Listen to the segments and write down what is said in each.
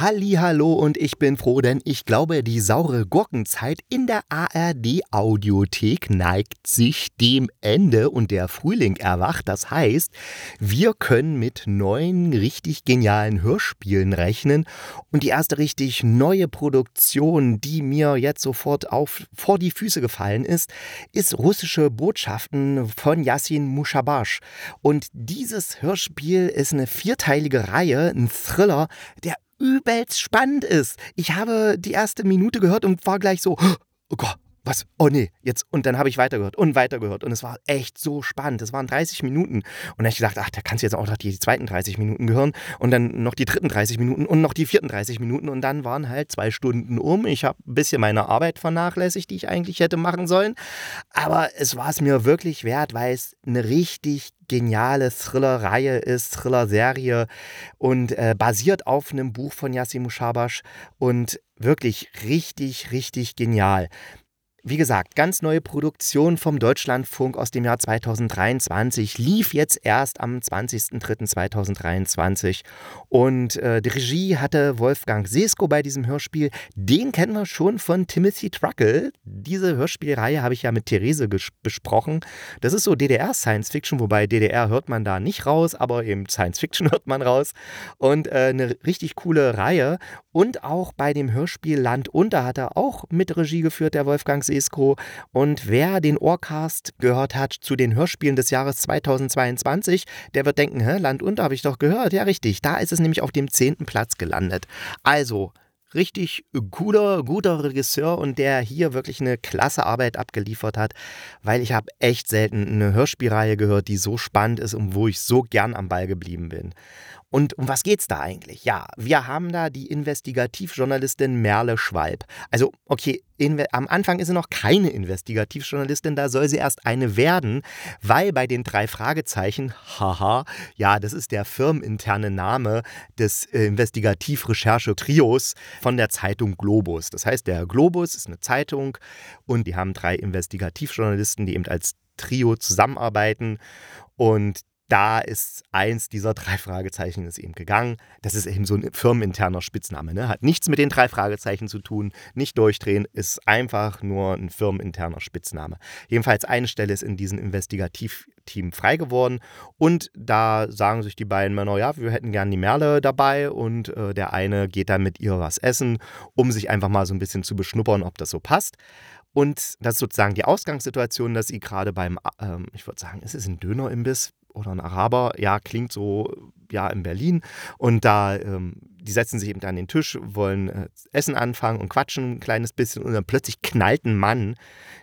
Hallo und ich bin froh, denn ich glaube, die saure Gurkenzeit in der ARD Audiothek neigt sich dem Ende und der Frühling erwacht. Das heißt, wir können mit neuen richtig genialen Hörspielen rechnen und die erste richtig neue Produktion, die mir jetzt sofort auf vor die Füße gefallen ist, ist russische Botschaften von Yassin Mushabash und dieses Hörspiel ist eine vierteilige Reihe, ein Thriller, der übelst spannend ist. Ich habe die erste Minute gehört und war gleich so, oh Gott, was? Oh nee, jetzt. Und dann habe ich weitergehört und weitergehört. Und es war echt so spannend. Es waren 30 Minuten. Und dann habe ich gedacht, ach, da kannst du jetzt auch noch die zweiten 30 Minuten hören. Und dann noch die dritten 30 Minuten und noch die vierten 30 Minuten. Und dann waren halt zwei Stunden um. Ich habe ein bisschen meine Arbeit vernachlässigt, die ich eigentlich hätte machen sollen. Aber es war es mir wirklich wert, weil es eine richtig geniale Thriller-Reihe ist, Thriller-Serie und äh, basiert auf einem Buch von Yassim Mushabash und wirklich richtig, richtig genial. Wie gesagt, ganz neue Produktion vom Deutschlandfunk aus dem Jahr 2023 lief jetzt erst am 20.03.2023 und äh, die Regie hatte Wolfgang Sesko bei diesem Hörspiel. Den kennen wir schon von Timothy Truckle. Diese Hörspielreihe habe ich ja mit Therese besprochen. Das ist so DDR Science Fiction, wobei DDR hört man da nicht raus, aber eben Science Fiction hört man raus. Und äh, eine richtig coole Reihe. Und auch bei dem Hörspiel Land unter hat er auch mit Regie geführt, der Wolfgang Sesko. Sesko. Und wer den Ohrcast gehört hat zu den Hörspielen des Jahres 2022, der wird denken, Hä, Land unter habe ich doch gehört. Ja, richtig. Da ist es nämlich auf dem zehnten Platz gelandet. Also, richtig cooler, guter Regisseur und der hier wirklich eine klasse Arbeit abgeliefert hat, weil ich habe echt selten eine Hörspielreihe gehört, die so spannend ist und wo ich so gern am Ball geblieben bin. Und um was geht's da eigentlich? Ja, wir haben da die Investigativjournalistin Merle Schwalb. Also, okay, am Anfang ist sie noch keine Investigativjournalistin, da soll sie erst eine werden, weil bei den drei Fragezeichen, haha, ja, das ist der firmeninterne Name des äh, Investigativrecherche-Trios von der Zeitung Globus. Das heißt, der Globus ist eine Zeitung und die haben drei Investigativjournalisten, die eben als Trio zusammenarbeiten und da ist eins dieser drei Fragezeichen ist eben gegangen. Das ist eben so ein firmeninterner Spitzname. Ne? Hat nichts mit den drei Fragezeichen zu tun. Nicht durchdrehen, ist einfach nur ein firmeninterner Spitzname. Jedenfalls eine Stelle ist in diesem Investigativteam frei geworden. Und da sagen sich die beiden Männer, ja, wir hätten gern die Merle dabei. Und äh, der eine geht dann mit ihr was essen, um sich einfach mal so ein bisschen zu beschnuppern, ob das so passt. Und das ist sozusagen die Ausgangssituation, dass sie gerade beim, ähm, ich würde sagen, es ist ein Dönerimbiss, oder ein Araber, ja, klingt so, ja, in Berlin. Und da, ähm, die setzen sich eben an den Tisch, wollen äh, Essen anfangen und quatschen ein kleines bisschen. Und dann plötzlich knallt ein Mann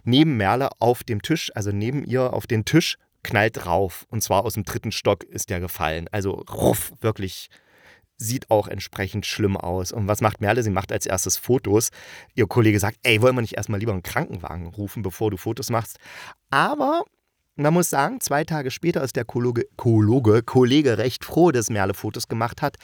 neben Merle auf dem Tisch, also neben ihr auf den Tisch, knallt rauf. Und zwar aus dem dritten Stock ist der gefallen. Also ruff, wirklich sieht auch entsprechend schlimm aus. Und was macht Merle? Sie macht als erstes Fotos. Ihr Kollege sagt, ey, wollen wir nicht erstmal lieber einen Krankenwagen rufen, bevor du Fotos machst? Aber man muss sagen, zwei Tage später ist der Kollege, Kollege, Kollege recht froh, dass Merle Fotos gemacht hat.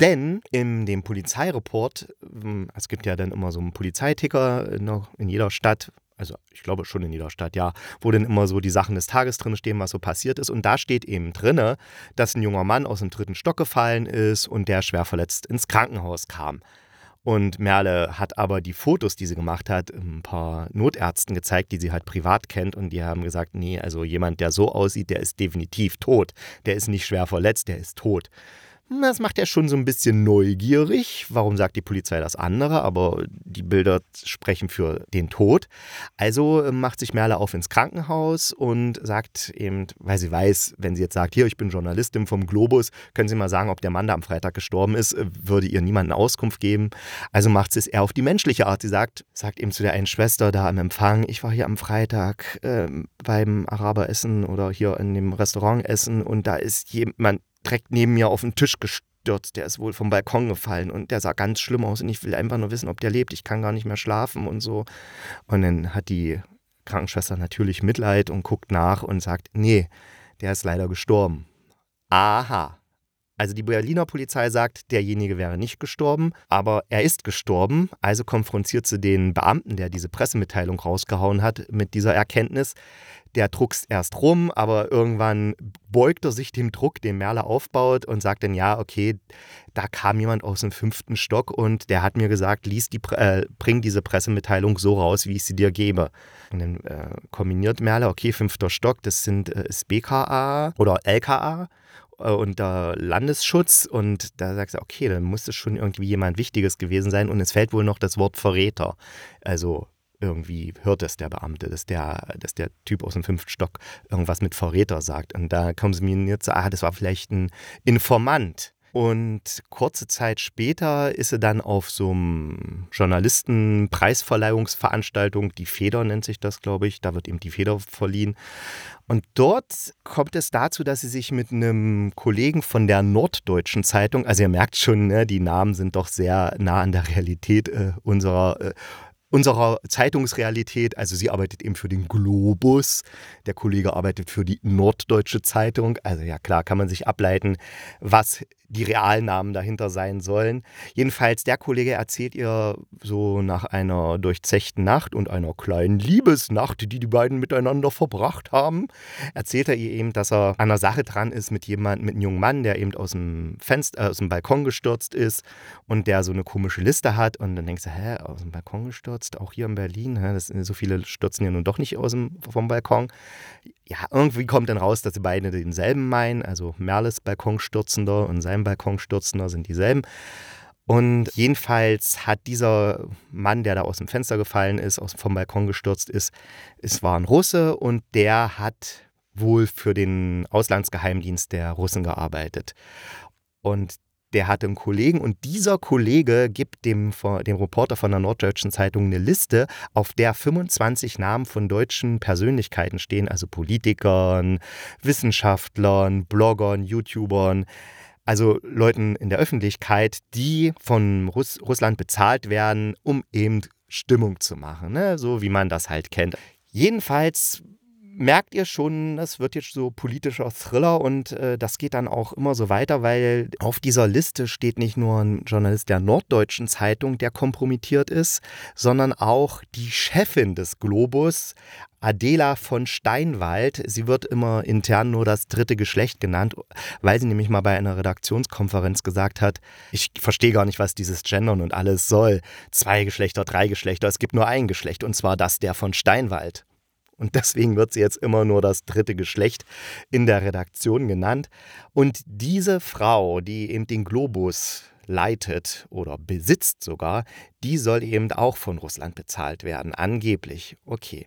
Denn in dem Polizeireport, hm, es gibt ja dann immer so einen Polizeiticker in jeder Stadt, also ich glaube schon in jeder Stadt, ja, wo dann immer so die Sachen des Tages drin stehen, was so passiert ist. Und da steht eben drin, dass ein junger Mann aus dem dritten Stock gefallen ist und der schwer verletzt ins Krankenhaus kam. Und Merle hat aber die Fotos, die sie gemacht hat, ein paar Notärzten gezeigt, die sie halt privat kennt. Und die haben gesagt, nee, also jemand, der so aussieht, der ist definitiv tot. Der ist nicht schwer verletzt, der ist tot. Das macht ja schon so ein bisschen neugierig. Warum sagt die Polizei das andere? Aber die Bilder sprechen für den Tod. Also äh, macht sich Merle auf ins Krankenhaus und sagt eben, weil sie weiß, wenn sie jetzt sagt, hier, ich bin Journalistin vom Globus, können Sie mal sagen, ob der Mann da am Freitag gestorben ist, äh, würde ihr niemand eine Auskunft geben. Also macht sie es eher auf die menschliche Art. Sie sagt, sagt eben zu der einen Schwester da am Empfang, ich war hier am Freitag äh, beim Araberessen oder hier in dem Restaurant essen und da ist jemand direkt neben mir auf den Tisch gestürzt. Der ist wohl vom Balkon gefallen und der sah ganz schlimm aus und ich will einfach nur wissen, ob der lebt. Ich kann gar nicht mehr schlafen und so. Und dann hat die Krankenschwester natürlich Mitleid und guckt nach und sagt, nee, der ist leider gestorben. aha. Also die Berliner Polizei sagt, derjenige wäre nicht gestorben, aber er ist gestorben. Also konfrontiert sie den Beamten, der diese Pressemitteilung rausgehauen hat, mit dieser Erkenntnis. Der druckst erst rum, aber irgendwann beugt er sich dem Druck, den Merle aufbaut und sagt dann, ja, okay, da kam jemand aus dem fünften Stock und der hat mir gesagt, lies die, äh, bring diese Pressemitteilung so raus, wie ich sie dir gebe. Und dann äh, kombiniert Merle, okay, fünfter Stock, das sind äh, ist BKA oder LKA äh, unter Landesschutz und da sagst du, okay, dann muss es schon irgendwie jemand Wichtiges gewesen sein und es fällt wohl noch das Wort Verräter. Also irgendwie hört es der Beamte, dass der, dass der Typ aus dem fünften Stock irgendwas mit Verräter sagt. Und da kommen sie mir jetzt, ah, das war vielleicht ein Informant. Und kurze Zeit später ist sie dann auf so einem Journalistenpreisverleihungsveranstaltung, die Feder nennt sich das, glaube ich, da wird ihm die Feder verliehen. Und dort kommt es dazu, dass sie sich mit einem Kollegen von der Norddeutschen Zeitung, also ihr merkt schon, ne, die Namen sind doch sehr nah an der Realität äh, unserer äh, unserer Zeitungsrealität. Also sie arbeitet eben für den Globus, der Kollege arbeitet für die Norddeutsche Zeitung. Also ja klar kann man sich ableiten, was die Realnamen dahinter sein sollen. Jedenfalls, der Kollege erzählt ihr so nach einer durchzechten Nacht und einer kleinen Liebesnacht, die die beiden miteinander verbracht haben, erzählt er ihr eben, dass er an einer Sache dran ist mit jemandem, mit einem jungen Mann, der eben aus dem Fenster, äh, aus dem Balkon gestürzt ist und der so eine komische Liste hat. Und dann denkst du, hä, aus dem Balkon gestürzt, auch hier in Berlin, hä, das, so viele stürzen ja nun doch nicht aus dem, vom Balkon ja, irgendwie kommt dann raus, dass sie beide denselben meinen. Also Merles Balkonstürzender und sein Balkonstürzender sind dieselben. Und jedenfalls hat dieser Mann, der da aus dem Fenster gefallen ist, aus, vom Balkon gestürzt ist, es war ein Russe und der hat wohl für den Auslandsgeheimdienst der Russen gearbeitet. Und der hatte einen Kollegen und dieser Kollege gibt dem, dem Reporter von der Norddeutschen Zeitung eine Liste, auf der 25 Namen von deutschen Persönlichkeiten stehen, also Politikern, Wissenschaftlern, Bloggern, YouTubern, also Leuten in der Öffentlichkeit, die von Russ Russland bezahlt werden, um eben Stimmung zu machen, ne? so wie man das halt kennt. Jedenfalls merkt ihr schon, es wird jetzt so politischer Thriller und äh, das geht dann auch immer so weiter, weil auf dieser Liste steht nicht nur ein Journalist der Norddeutschen Zeitung, der kompromittiert ist, sondern auch die Chefin des Globus, Adela von Steinwald. Sie wird immer intern nur das dritte Geschlecht genannt, weil sie nämlich mal bei einer Redaktionskonferenz gesagt hat, ich verstehe gar nicht, was dieses Gendern und alles soll. Zwei Geschlechter, drei Geschlechter, es gibt nur ein Geschlecht und zwar das der von Steinwald. Und deswegen wird sie jetzt immer nur das dritte Geschlecht in der Redaktion genannt. Und diese Frau, die eben den Globus leitet oder besitzt sogar, die soll eben auch von Russland bezahlt werden, angeblich. Okay.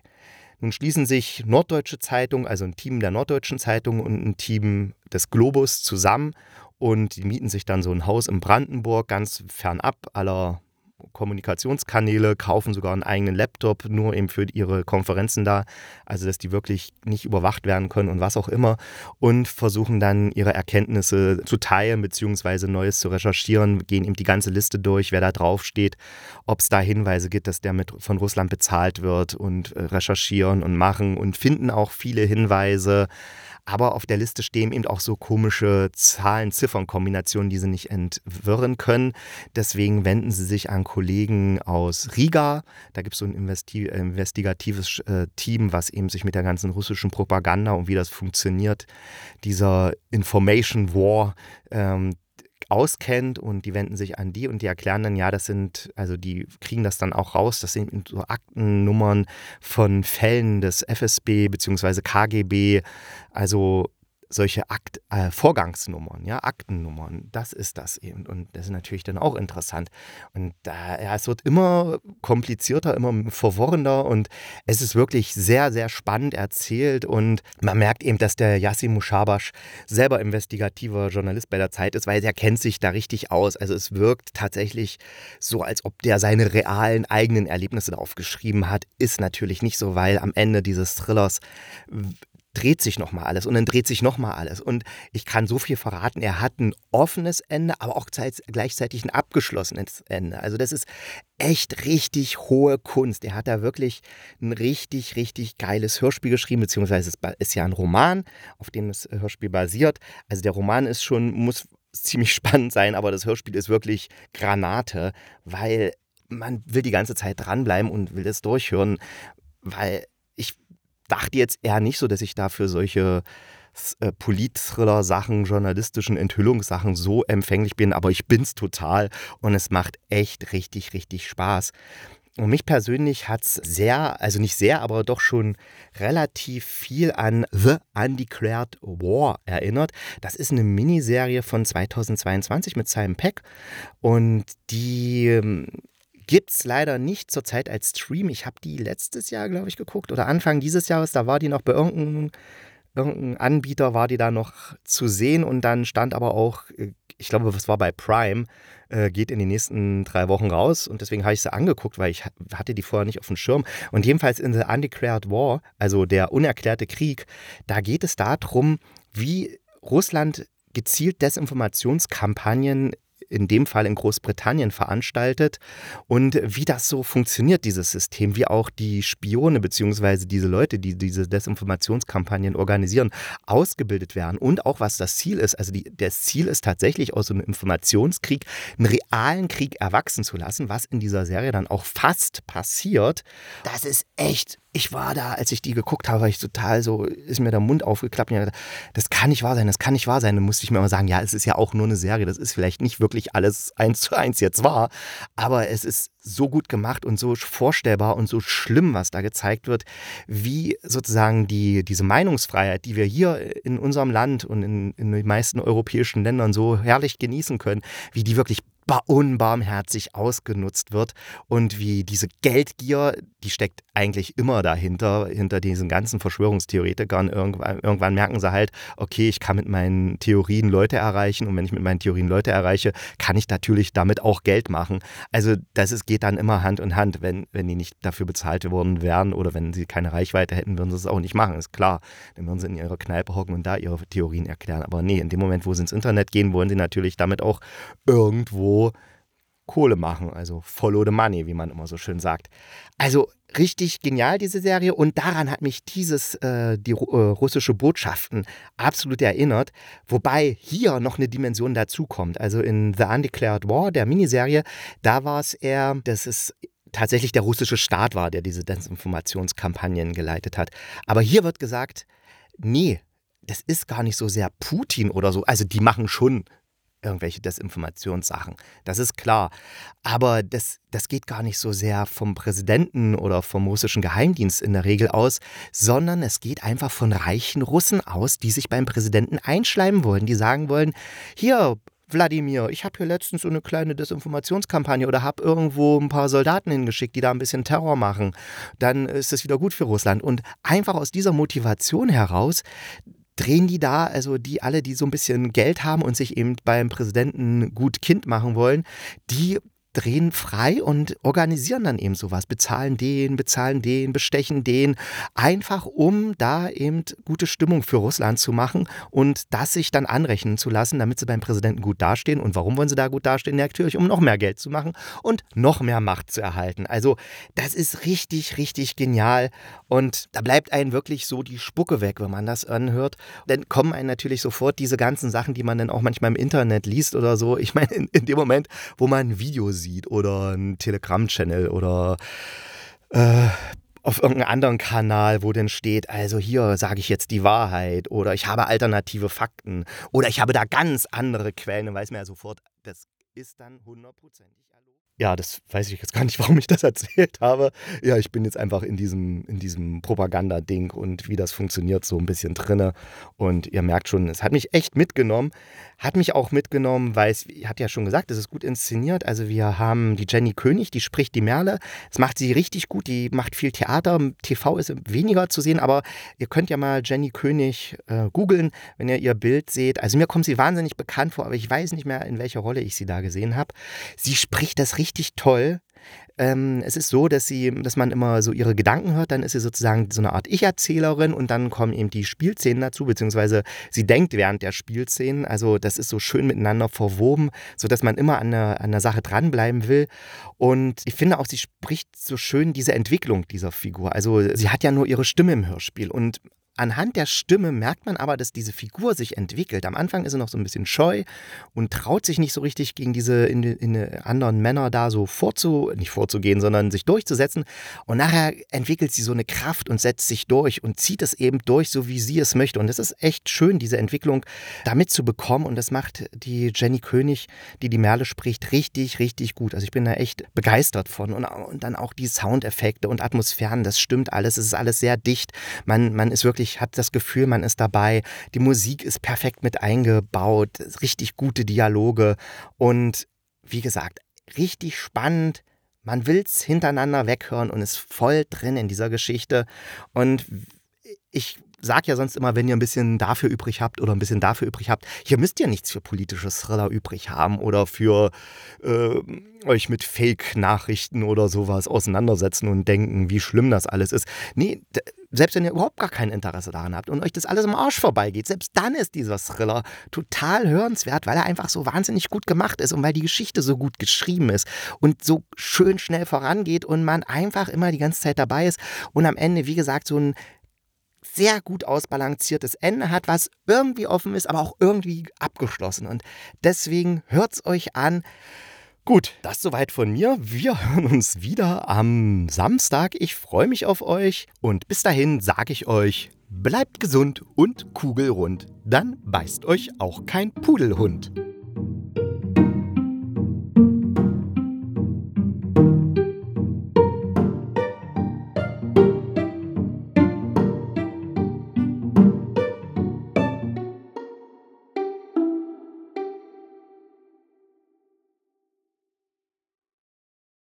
Nun schließen sich Norddeutsche Zeitung, also ein Team der Norddeutschen Zeitung und ein Team des Globus zusammen und die mieten sich dann so ein Haus in Brandenburg, ganz fernab aller Kommunikationskanäle, kaufen sogar einen eigenen Laptop nur eben für ihre Konferenzen da, also dass die wirklich nicht überwacht werden können und was auch immer. Und versuchen dann ihre Erkenntnisse zu teilen bzw. Neues zu recherchieren, gehen eben die ganze Liste durch, wer da drauf steht, ob es da Hinweise gibt, dass der mit von Russland bezahlt wird und äh, recherchieren und machen. Und finden auch viele Hinweise aber auf der Liste stehen eben auch so komische Zahlen-Ziffern-Kombinationen, die sie nicht entwirren können. Deswegen wenden sie sich an Kollegen aus Riga. Da gibt es so ein Investi investigatives äh, Team, was eben sich mit der ganzen russischen Propaganda und wie das funktioniert, dieser Information War, ähm, auskennt und die wenden sich an die und die erklären dann, ja, das sind, also die kriegen das dann auch raus, das sind so Aktennummern von Fällen des FSB bzw. KGB, also solche Akt, äh, Vorgangsnummern, ja, Aktennummern, das ist das eben. Und das ist natürlich dann auch interessant. Und äh, ja, es wird immer komplizierter, immer verworrener und es ist wirklich sehr, sehr spannend erzählt. Und man merkt eben, dass der Yassin Mushabash selber investigativer Journalist bei der Zeit ist, weil der kennt sich da richtig aus. Also es wirkt tatsächlich so, als ob der seine realen eigenen Erlebnisse darauf geschrieben hat. Ist natürlich nicht so, weil am Ende dieses Thrillers dreht sich nochmal alles und dann dreht sich nochmal alles. Und ich kann so viel verraten, er hat ein offenes Ende, aber auch gleichzeitig ein abgeschlossenes Ende. Also das ist echt richtig hohe Kunst. Er hat da wirklich ein richtig, richtig geiles Hörspiel geschrieben, beziehungsweise es ist ja ein Roman, auf dem das Hörspiel basiert. Also der Roman ist schon, muss ziemlich spannend sein, aber das Hörspiel ist wirklich Granate, weil man will die ganze Zeit dranbleiben und will das durchhören, weil dachte jetzt eher nicht so, dass ich dafür solche äh, Polit-Thriller-Sachen, journalistischen Enthüllungssachen so empfänglich bin, aber ich bin's total und es macht echt richtig, richtig Spaß. Und mich persönlich hat es sehr, also nicht sehr, aber doch schon relativ viel an The Undeclared War erinnert. Das ist eine Miniserie von 2022 mit Simon Peck und die ähm, Gibt es leider nicht zurzeit als Stream. Ich habe die letztes Jahr, glaube ich, geguckt oder Anfang dieses Jahres. Da war die noch bei irgendeinem irgendein Anbieter, war die da noch zu sehen und dann stand aber auch, äh, ich glaube, es war bei Prime, äh, geht in den nächsten drei Wochen raus und deswegen habe ich sie angeguckt, weil ich hatte die vorher nicht auf dem Schirm. Und jedenfalls in The Undeclared War, also der unerklärte Krieg, da geht es darum, wie Russland gezielt Desinformationskampagnen in dem Fall in Großbritannien veranstaltet und wie das so funktioniert, dieses System, wie auch die Spione bzw. diese Leute, die diese Desinformationskampagnen organisieren, ausgebildet werden und auch was das Ziel ist. Also die, das Ziel ist tatsächlich aus einem Informationskrieg einen realen Krieg erwachsen zu lassen, was in dieser Serie dann auch fast passiert. Das ist echt ich war da, als ich die geguckt habe, war ich total so, ist mir der Mund aufgeklappt. Und das kann nicht wahr sein, das kann nicht wahr sein. Dann musste ich mir immer sagen, ja, es ist ja auch nur eine Serie, das ist vielleicht nicht wirklich alles eins zu eins jetzt wahr, aber es ist so gut gemacht und so vorstellbar und so schlimm, was da gezeigt wird, wie sozusagen die, diese Meinungsfreiheit, die wir hier in unserem Land und in, in den meisten europäischen Ländern so herrlich genießen können, wie die wirklich unbarmherzig ausgenutzt wird und wie diese Geldgier, die steckt eigentlich immer dahinter, hinter diesen ganzen Verschwörungstheoretikern. Irgendwann, irgendwann merken sie halt, okay, ich kann mit meinen Theorien Leute erreichen und wenn ich mit meinen Theorien Leute erreiche, kann ich natürlich damit auch Geld machen. Also das ist, geht dann immer Hand in Hand. Wenn, wenn die nicht dafür bezahlt worden wären oder wenn sie keine Reichweite hätten, würden sie es auch nicht machen, ist klar. Dann würden sie in ihrer Kneipe hocken und da ihre Theorien erklären. Aber nee, in dem Moment, wo sie ins Internet gehen, wollen sie natürlich damit auch irgendwo Kohle machen, also follow the money, wie man immer so schön sagt. Also richtig genial diese Serie und daran hat mich dieses äh, die äh, russische Botschaften absolut erinnert, wobei hier noch eine Dimension dazukommt. Also in The Undeclared War, der Miniserie, da war es eher, dass es tatsächlich der russische Staat war, der diese Desinformationskampagnen geleitet hat. Aber hier wird gesagt, nee, das ist gar nicht so sehr Putin oder so. Also die machen schon irgendwelche Desinformationssachen. Das ist klar. Aber das, das geht gar nicht so sehr vom Präsidenten oder vom russischen Geheimdienst in der Regel aus, sondern es geht einfach von reichen Russen aus, die sich beim Präsidenten einschleimen wollen, die sagen wollen, hier, Wladimir, ich habe hier letztens so eine kleine Desinformationskampagne oder habe irgendwo ein paar Soldaten hingeschickt, die da ein bisschen Terror machen. Dann ist es wieder gut für Russland. Und einfach aus dieser Motivation heraus drehen die da, also die alle, die so ein bisschen Geld haben und sich eben beim Präsidenten gut Kind machen wollen, die drehen frei und organisieren dann eben sowas, bezahlen den, bezahlen den, bestechen den, einfach um da eben gute Stimmung für Russland zu machen und das sich dann anrechnen zu lassen, damit sie beim Präsidenten gut dastehen. Und warum wollen sie da gut dastehen? Natürlich, um noch mehr Geld zu machen und noch mehr Macht zu erhalten. Also das ist richtig, richtig genial und da bleibt einem wirklich so die Spucke weg, wenn man das anhört. Dann kommen einem natürlich sofort diese ganzen Sachen, die man dann auch manchmal im Internet liest oder so. Ich meine, in, in dem Moment, wo man ein Video sieht oder ein Telegram-Channel oder äh, auf irgendeinem anderen Kanal, wo denn steht, also hier sage ich jetzt die Wahrheit oder ich habe alternative Fakten oder ich habe da ganz andere Quellen, dann weiß man ja sofort, das ist dann hundertprozentig ja, das weiß ich jetzt gar nicht, warum ich das erzählt habe. Ja, ich bin jetzt einfach in diesem, in diesem Propagandading und wie das funktioniert so ein bisschen drinne. Und ihr merkt schon, es hat mich echt mitgenommen. Hat mich auch mitgenommen, weil es, hat ja schon gesagt, es ist gut inszeniert. Also wir haben die Jenny König, die spricht die Merle. Das macht sie richtig gut, die macht viel Theater. TV ist weniger zu sehen, aber ihr könnt ja mal Jenny König äh, googeln, wenn ihr ihr Bild seht. Also mir kommt sie wahnsinnig bekannt vor, aber ich weiß nicht mehr, in welcher Rolle ich sie da gesehen habe. Sie spricht das richtig richtig toll. Ähm, es ist so, dass sie, dass man immer so ihre Gedanken hört, dann ist sie sozusagen so eine Art Ich-Erzählerin und dann kommen eben die Spielszenen dazu, beziehungsweise sie denkt während der Spielszenen. Also das ist so schön miteinander verwoben, sodass man immer an der, an der Sache dranbleiben will. Und ich finde auch, sie spricht so schön diese Entwicklung dieser Figur. Also sie hat ja nur ihre Stimme im Hörspiel und Anhand der Stimme merkt man aber, dass diese Figur sich entwickelt. Am Anfang ist sie noch so ein bisschen scheu und traut sich nicht so richtig gegen diese in, in anderen Männer da so vorzu, nicht vorzugehen, sondern sich durchzusetzen. Und nachher entwickelt sie so eine Kraft und setzt sich durch und zieht es eben durch, so wie sie es möchte. Und es ist echt schön, diese Entwicklung damit zu bekommen. Und das macht die Jenny König, die die Merle spricht, richtig, richtig gut. Also ich bin da echt begeistert von. Und, und dann auch die Soundeffekte und Atmosphären, das stimmt alles. Es ist alles sehr dicht. Man, man ist wirklich hat das Gefühl, man ist dabei. Die Musik ist perfekt mit eingebaut, richtig gute Dialoge und wie gesagt, richtig spannend. Man will es hintereinander weghören und ist voll drin in dieser Geschichte. Und ich sage ja sonst immer, wenn ihr ein bisschen dafür übrig habt oder ein bisschen dafür übrig habt, hier müsst ihr nichts für politische Thriller übrig haben oder für äh, euch mit Fake-Nachrichten oder sowas auseinandersetzen und denken, wie schlimm das alles ist. Nee, selbst wenn ihr überhaupt gar kein Interesse daran habt und euch das alles im Arsch vorbeigeht, selbst dann ist dieser Thriller total hörenswert, weil er einfach so wahnsinnig gut gemacht ist und weil die Geschichte so gut geschrieben ist und so schön schnell vorangeht und man einfach immer die ganze Zeit dabei ist und am Ende, wie gesagt, so ein sehr gut ausbalanciertes Ende hat, was irgendwie offen ist, aber auch irgendwie abgeschlossen. Und deswegen hört es euch an. Gut, das soweit von mir. Wir hören uns wieder am Samstag. Ich freue mich auf euch und bis dahin sage ich euch, bleibt gesund und kugelrund. Dann beißt euch auch kein Pudelhund.